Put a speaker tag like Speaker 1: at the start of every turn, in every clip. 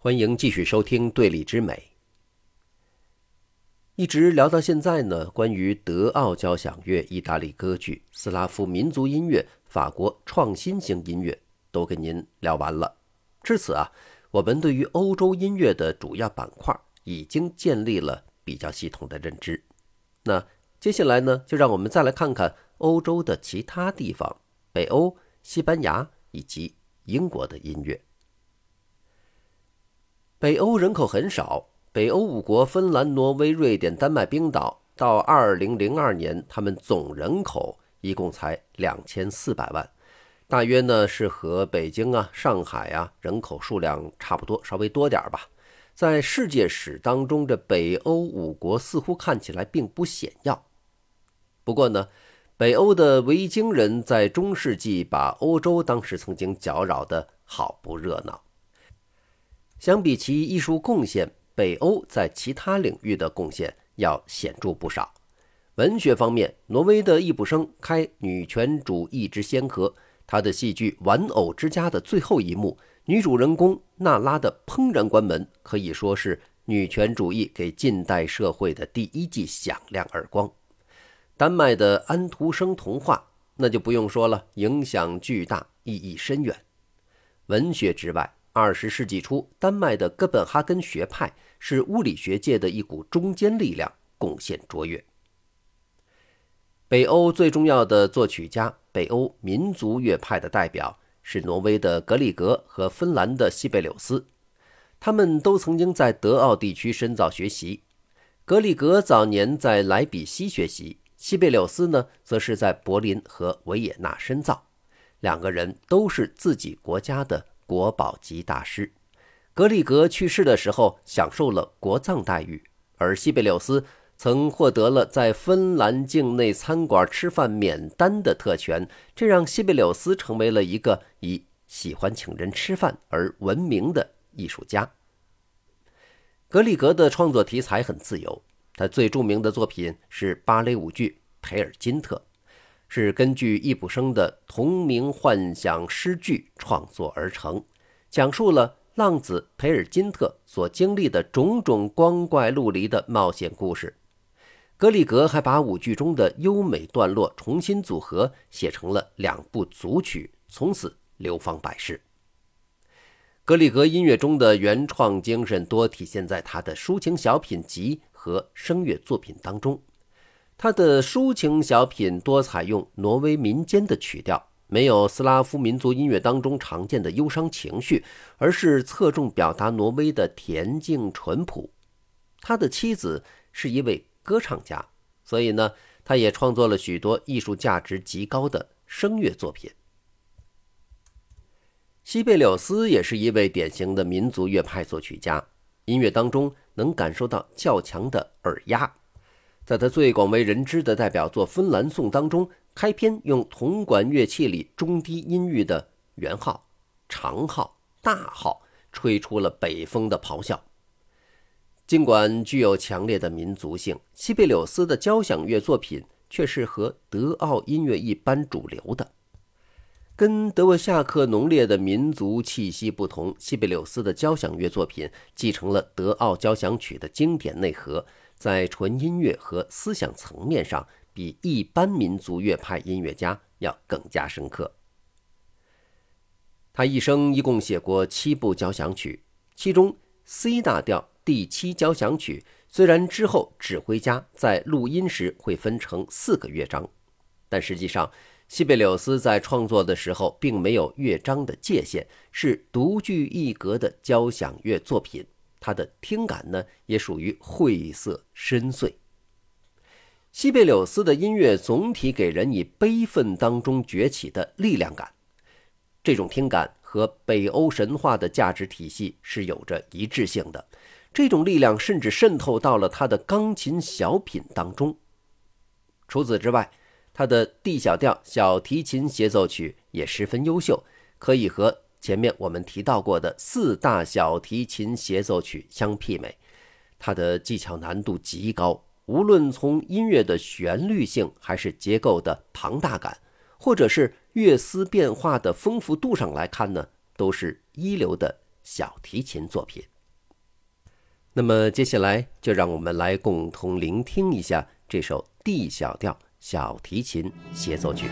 Speaker 1: 欢迎继续收听《对立之美》。一直聊到现在呢，关于德奥交响乐、意大利歌剧、斯拉夫民族音乐、法国创新型音乐都跟您聊完了。至此啊，我们对于欧洲音乐的主要板块已经建立了比较系统的认知。那接下来呢，就让我们再来看看欧洲的其他地方，北欧、西班牙以及英国的音乐。北欧人口很少，北欧五国芬兰、挪威、瑞典、丹麦、冰岛，到二零零二年，他们总人口一共才两千四百万，大约呢是和北京啊、上海啊人口数量差不多，稍微多点吧。在世界史当中，这北欧五国似乎看起来并不显要。不过呢，北欧的维京人在中世纪把欧洲当时曾经搅扰的好不热闹。相比其艺术贡献，北欧在其他领域的贡献要显著不少。文学方面，挪威的易卜生开女权主义之先河，他的戏剧《玩偶之家》的最后一幕，女主人公娜拉的怦然关门，可以说是女权主义给近代社会的第一记响亮耳光。丹麦的安徒生童话，那就不用说了，影响巨大，意义深远。文学之外，二十世纪初，丹麦的哥本哈根学派是物理学界的一股中坚力量，贡献卓越。北欧最重要的作曲家，北欧民族乐派的代表是挪威的格里格和芬兰的西贝柳斯，他们都曾经在德奥地区深造学习。格里格早年在莱比锡学习，西贝柳斯呢，则是在柏林和维也纳深造。两个人都是自己国家的。国宝级大师，格里格去世的时候享受了国葬待遇，而西贝柳斯曾获得了在芬兰境内餐馆吃饭免单的特权，这让西贝柳斯成为了一个以喜欢请人吃饭而闻名的艺术家。格里格的创作题材很自由，他最著名的作品是芭蕾舞剧《培尔金特》。是根据易卜生的同名幻想诗句创作而成，讲述了浪子培尔金特所经历的种种光怪陆离的冒险故事。格里格还把舞剧中的优美段落重新组合，写成了两部组曲，从此流芳百世。格里格音乐中的原创精神多体现在他的抒情小品集和声乐作品当中。他的抒情小品多采用挪威民间的曲调，没有斯拉夫民族音乐当中常见的忧伤情绪，而是侧重表达挪威的恬静淳朴。他的妻子是一位歌唱家，所以呢，他也创作了许多艺术价值极高的声乐作品。西贝柳斯也是一位典型的民族乐派作曲家，音乐当中能感受到较强的耳压。在他最广为人知的代表作《芬兰颂》当中，开篇用铜管乐器里中低音域的圆号、长号、大号，吹出了北风的咆哮。尽管具有强烈的民族性，西贝柳斯的交响乐作品却是和德奥音乐一般主流的。跟德沃夏克浓烈的民族气息不同，西贝柳斯的交响乐作品继承了德奥交响曲的经典内核。在纯音乐和思想层面上，比一般民族乐派音乐家要更加深刻。他一生一共写过七部交响曲，其中 C 大调第七交响曲虽然之后指挥家在录音时会分成四个乐章，但实际上西贝柳斯在创作的时候并没有乐章的界限，是独具一格的交响乐作品。他的听感呢，也属于晦涩深邃。西贝柳斯的音乐总体给人以悲愤当中崛起的力量感，这种听感和北欧神话的价值体系是有着一致性的。这种力量甚至渗透到了他的钢琴小品当中。除此之外，他的 D 小调小提琴协奏曲也十分优秀，可以和。前面我们提到过的四大小提琴协奏曲相媲美，它的技巧难度极高，无论从音乐的旋律性，还是结构的庞大感，或者是乐思变化的丰富度上来看呢，都是一流的小提琴作品。那么接下来就让我们来共同聆听一下这首 D 小调小提琴协奏曲。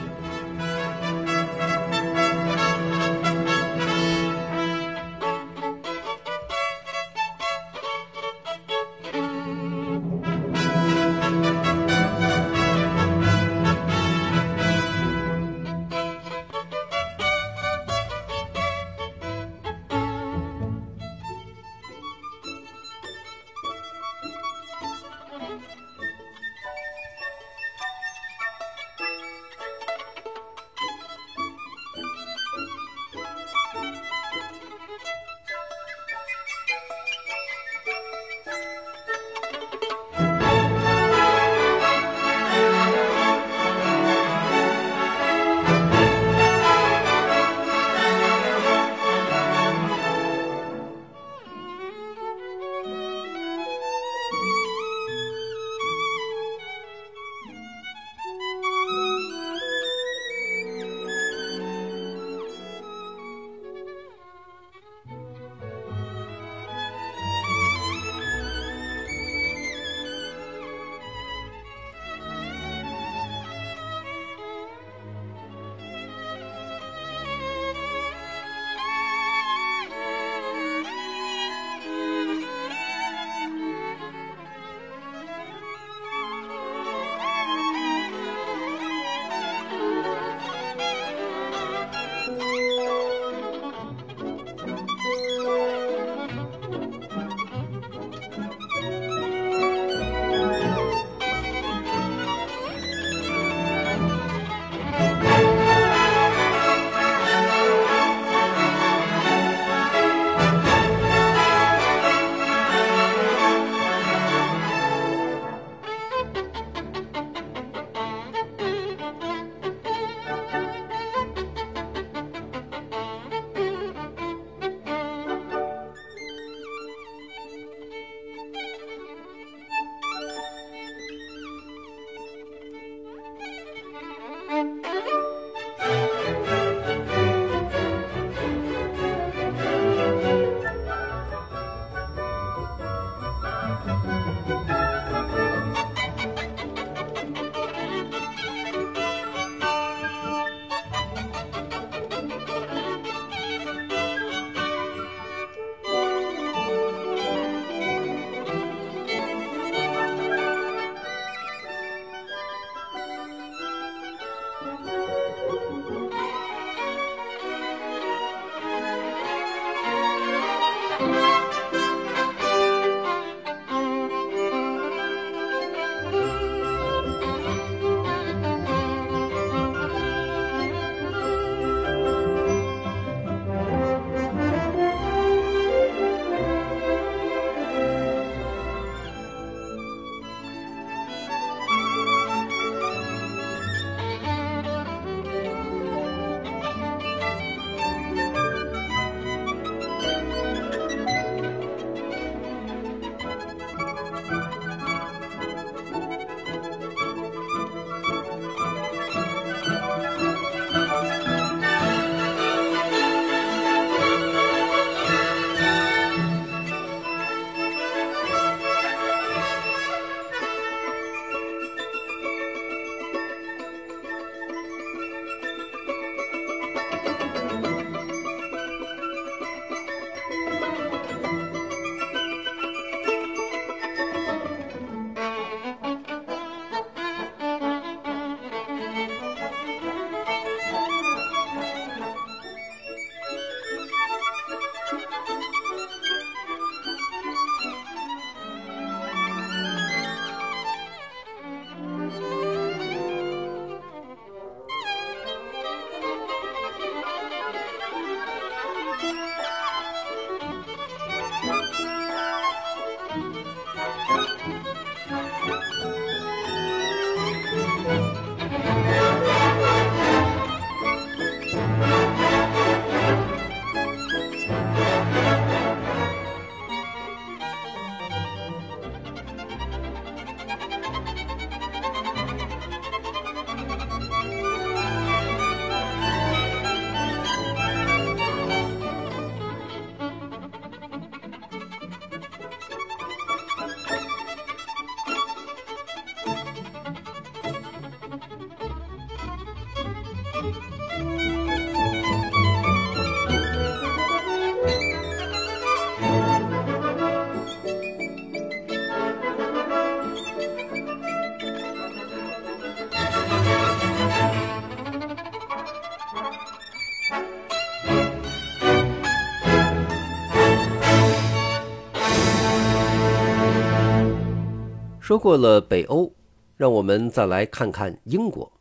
Speaker 1: 说过了北欧，让我们再来看看英国。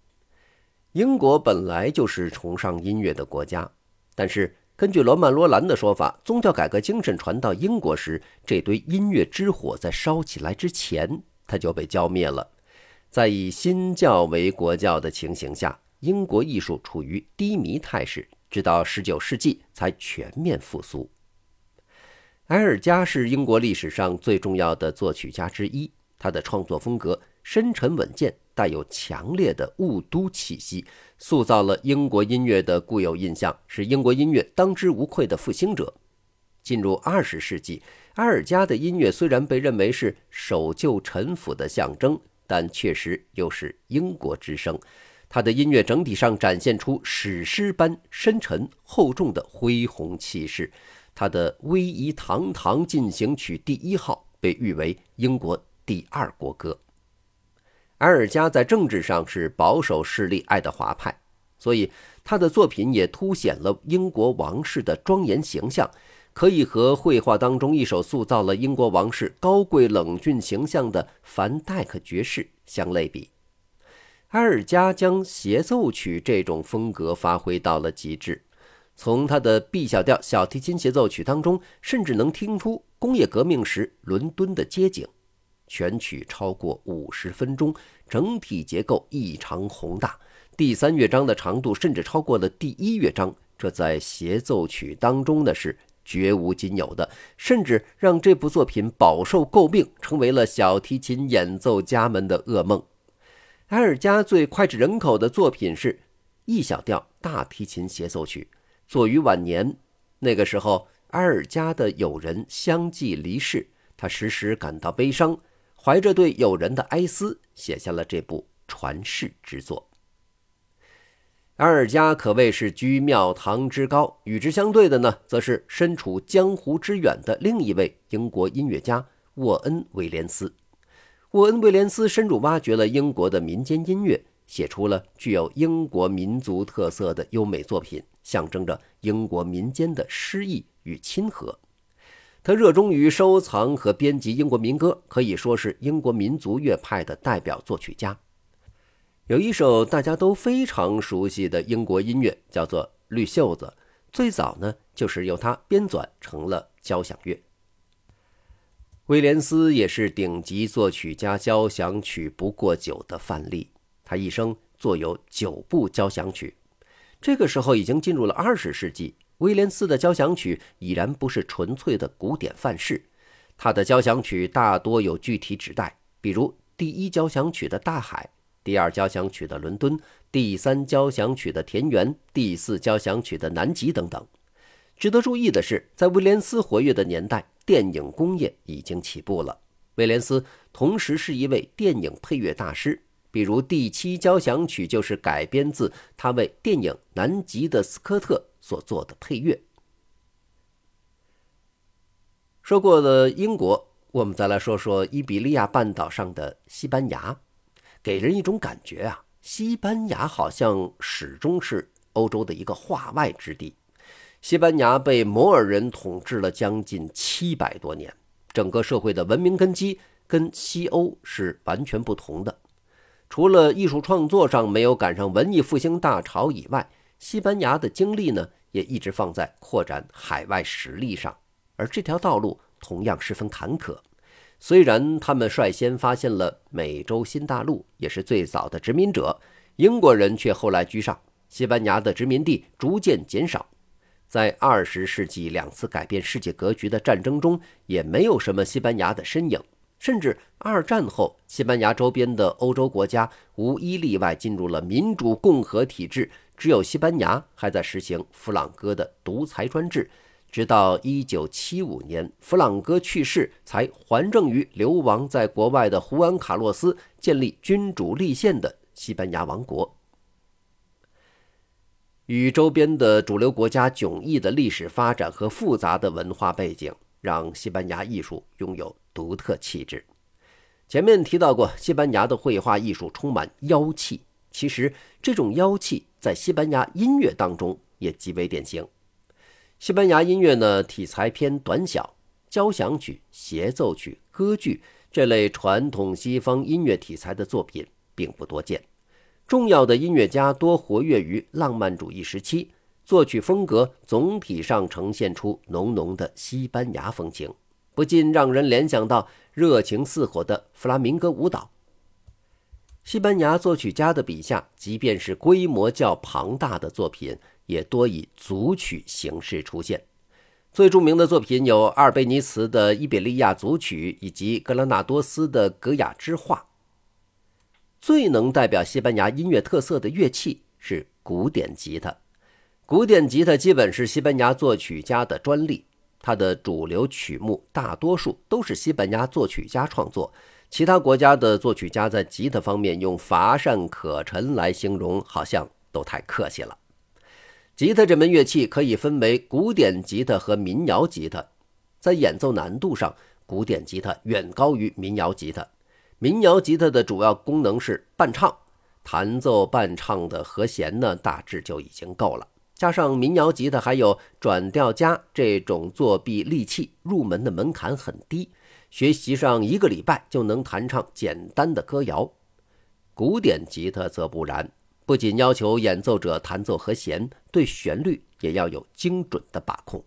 Speaker 1: 英国本来就是崇尚音乐的国家，但是根据罗曼·罗兰的说法，宗教改革精神传到英国时，这堆音乐之火在烧起来之前，它就被浇灭了。在以新教为国教的情形下，英国艺术处于低迷态势，直到19世纪才全面复苏。埃尔加是英国历史上最重要的作曲家之一。他的创作风格深沉稳健，带有强烈的雾都气息，塑造了英国音乐的固有印象，是英国音乐当之无愧的复兴者。进入二十世纪，埃尔加的音乐虽然被认为是守旧陈腐的象征，但确实又是英国之声。他的音乐整体上展现出史诗般深沉厚重的恢宏气势。他的《威仪堂堂进行曲第一号》被誉为英国。第二国歌。埃尔加在政治上是保守势力爱德华派，所以他的作品也凸显了英国王室的庄严形象，可以和绘画当中一首塑造了英国王室高贵冷峻形象的凡戴克爵士相类比。埃尔加将协奏曲这种风格发挥到了极致，从他的 B 小调小提琴协奏曲当中，甚至能听出工业革命时伦敦的街景。全曲超过五十分钟，整体结构异常宏大。第三乐章的长度甚至超过了第一乐章，这在协奏曲当中呢是绝无仅有的，甚至让这部作品饱受诟病，成为了小提琴演奏家们的噩梦。埃尔加最脍炙人口的作品是 E 小调大提琴协奏曲，作于晚年。那个时候，埃尔加的友人相继离世，他时时感到悲伤。怀着对友人的哀思，写下了这部传世之作。埃尔加可谓是居庙堂之高，与之相对的呢，则是身处江湖之远的另一位英国音乐家沃恩·威廉斯。沃恩·威廉斯深入挖掘了英国的民间音乐，写出了具有英国民族特色的优美作品，象征着英国民间的诗意与亲和。他热衷于收藏和编辑英国民歌，可以说是英国民族乐派的代表作曲家。有一首大家都非常熟悉的英国音乐，叫做《绿袖子》，最早呢就是由他编纂成了交响乐。威廉斯也是顶级作曲家交响曲不过九的范例，他一生作有九部交响曲。这个时候已经进入了二十世纪。威廉斯的交响曲已然不是纯粹的古典范式，他的交响曲大多有具体指代，比如第一交响曲的大海，第二交响曲的伦敦，第三交响曲的田园，第四交响曲的南极等等。值得注意的是，在威廉斯活跃的年代，电影工业已经起步了。威廉斯同时是一位电影配乐大师。比如第七交响曲就是改编自他为电影《南极的斯科特》所做的配乐。说过了英国，我们再来说说伊比利亚半岛上的西班牙，给人一种感觉啊，西班牙好像始终是欧洲的一个化外之地。西班牙被摩尔人统治了将近七百多年，整个社会的文明根基跟西欧是完全不同的。除了艺术创作上没有赶上文艺复兴大潮以外，西班牙的精力呢也一直放在扩展海外实力上，而这条道路同样十分坎坷。虽然他们率先发现了美洲新大陆，也是最早的殖民者，英国人却后来居上，西班牙的殖民地逐渐减少。在二十世纪两次改变世界格局的战争中，也没有什么西班牙的身影。甚至二战后，西班牙周边的欧洲国家无一例外进入了民主共和体制，只有西班牙还在实行弗朗哥的独裁专制。直到1975年，弗朗哥去世，才还政于流亡在国外的胡安·卡洛斯，建立君主立宪的西班牙王国。与周边的主流国家迥异的历史发展和复杂的文化背景，让西班牙艺术拥有。独特气质。前面提到过，西班牙的绘画艺术充满妖气。其实，这种妖气在西班牙音乐当中也极为典型。西班牙音乐呢，题材偏短小，交响曲、协奏曲、歌剧这类传统西方音乐题材的作品并不多见。重要的音乐家多活跃于浪漫主义时期，作曲风格总体上呈现出浓浓的西班牙风情，不禁让人联想到热情似火的弗拉明戈舞蹈。西班牙作曲家的笔下，即便是规模较庞大的作品，也多以组曲形式出现。最著名的作品有阿尔贝尼茨的《伊比利亚组曲》以及格拉纳多斯的《格雅之画》。最能代表西班牙音乐特色的乐器是古典吉他。古典吉他基本是西班牙作曲家的专利，它的主流曲目大多数都是西班牙作曲家创作。其他国家的作曲家在吉他方面用乏善可陈来形容，好像都太客气了。吉他这门乐器可以分为古典吉他和民谣吉他，在演奏难度上，古典吉他远高于民谣吉他。民谣吉他的主要功能是伴唱，弹奏伴唱的和弦呢，大致就已经够了。加上民谣吉他还有转调夹这种作弊利器，入门的门槛很低，学习上一个礼拜就能弹唱简单的歌谣。古典吉他则不然，不仅要求演奏者弹奏和弦，对旋律也要有精准的把控。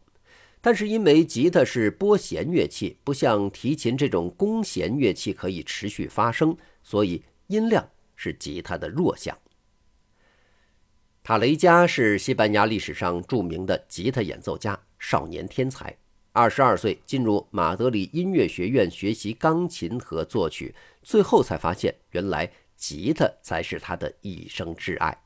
Speaker 1: 但是因为吉他是拨弦乐器，不像提琴这种弓弦乐器可以持续发声，所以音量是吉他的弱项。塔雷加是西班牙历史上著名的吉他演奏家，少年天才。二十二岁进入马德里音乐学院学习钢琴和作曲，最后才发现原来吉他才是他的一生挚爱。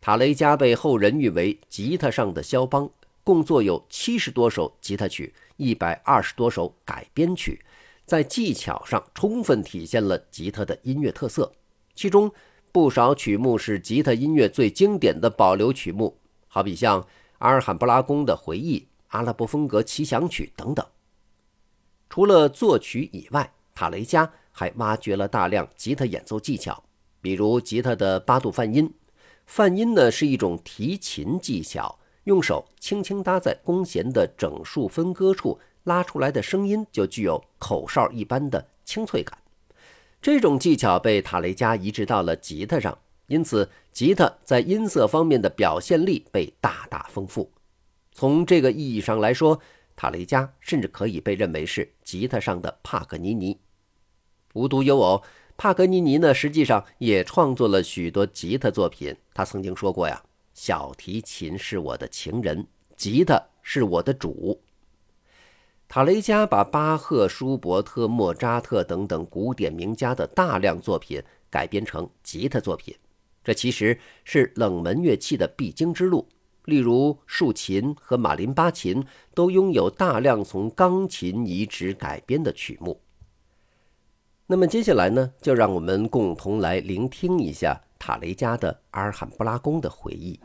Speaker 1: 塔雷加被后人誉为“吉他上的肖邦”。共作有七十多首吉他曲，一百二十多首改编曲，在技巧上充分体现了吉他的音乐特色。其中不少曲目是吉他音乐最经典的保留曲目，好比像阿尔罕布拉宫的回忆、阿拉伯风格奇想曲等等。除了作曲以外，塔雷加还挖掘了大量吉他演奏技巧，比如吉他的八度泛音。泛音呢是一种提琴技巧。用手轻轻搭在弓弦的整数分割处，拉出来的声音就具有口哨一般的清脆感。这种技巧被塔雷加移植到了吉他上，因此吉他在音色方面的表现力被大大丰富。从这个意义上来说，塔雷加甚至可以被认为是吉他上的帕格尼尼。无独有偶，帕格尼尼呢，实际上也创作了许多吉他作品。他曾经说过呀。小提琴是我的情人，吉他是我的主。塔雷加把巴赫、舒伯特、莫扎特等等古典名家的大量作品改编成吉他作品，这其实是冷门乐器的必经之路。例如，竖琴和马林巴琴都拥有大量从钢琴移植改编的曲目。那么接下来呢，就让我们共同来聆听一下。塔雷加的阿尔罕布拉宫的回忆。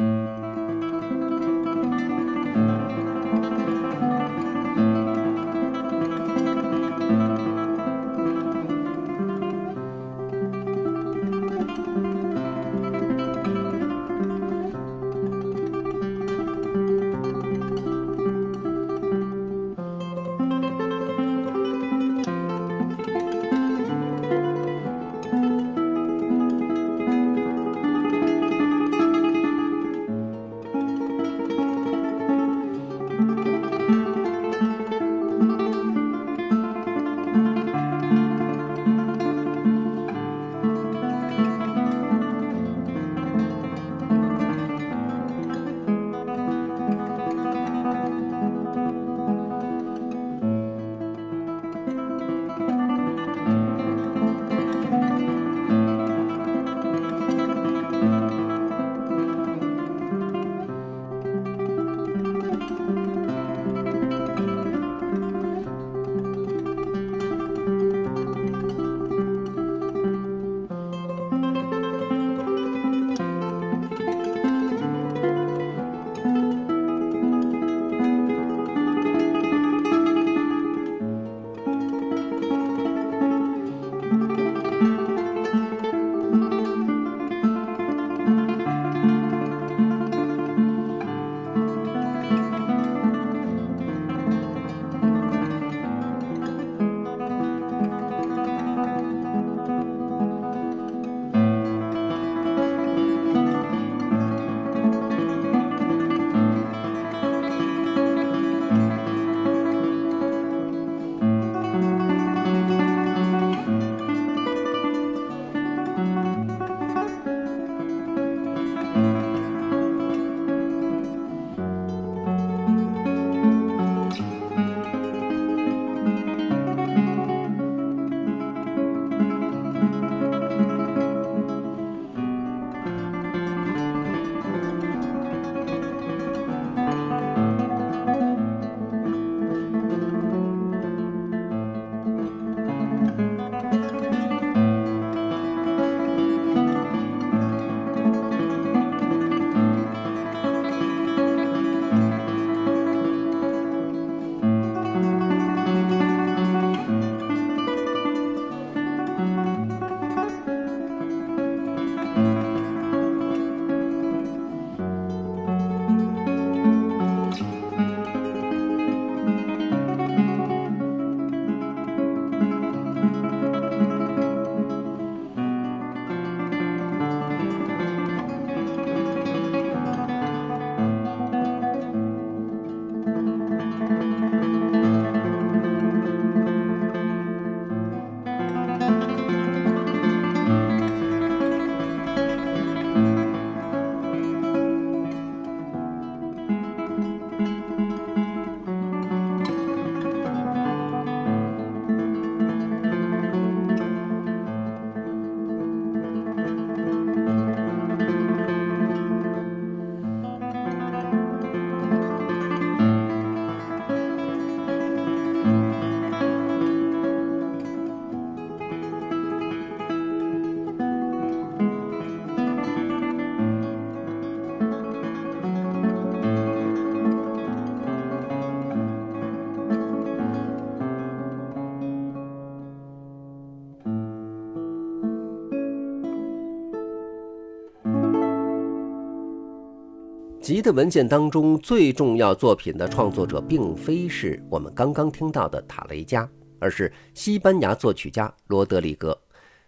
Speaker 1: 吉他文献当中最重要作品的创作者，并非是我们刚刚听到的塔雷加，而是西班牙作曲家罗德里格。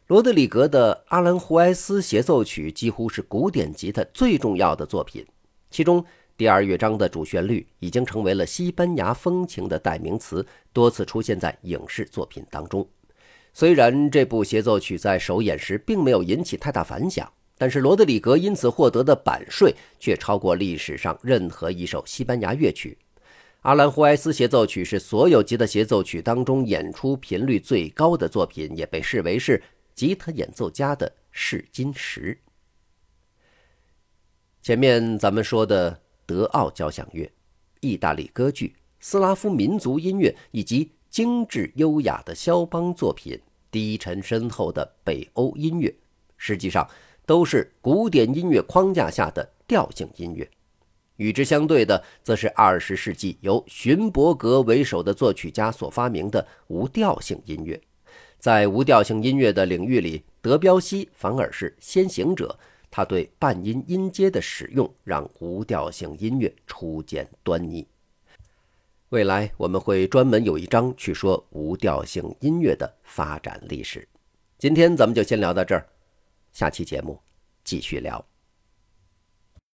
Speaker 1: 罗德里格的《阿兰胡埃斯协奏曲》几乎是古典吉他最重要的作品，其中第二乐章的主旋律已经成为了西班牙风情的代名词，多次出现在影视作品当中。虽然这部协奏曲在首演时并没有引起太大反响。但是罗德里格因此获得的版税却超过历史上任何一首西班牙乐曲。阿兰胡埃斯协奏曲是所有吉他协奏曲当中演出频率最高的作品，也被视为是吉他演奏家的试金石。前面咱们说的德奥交响乐、意大利歌剧、斯拉夫民族音乐以及精致优雅的肖邦作品、低沉深厚的北欧音乐，实际上。都是古典音乐框架下的调性音乐，与之相对的，则是二十世纪由勋伯格为首的作曲家所发明的无调性音乐。在无调性音乐的领域里，德彪西反而是先行者。他对半音音阶的使用，让无调性音乐初见端倪。未来我们会专门有一章去说无调性音乐的发展历史。今天咱们就先聊到这儿。下期节目继续聊。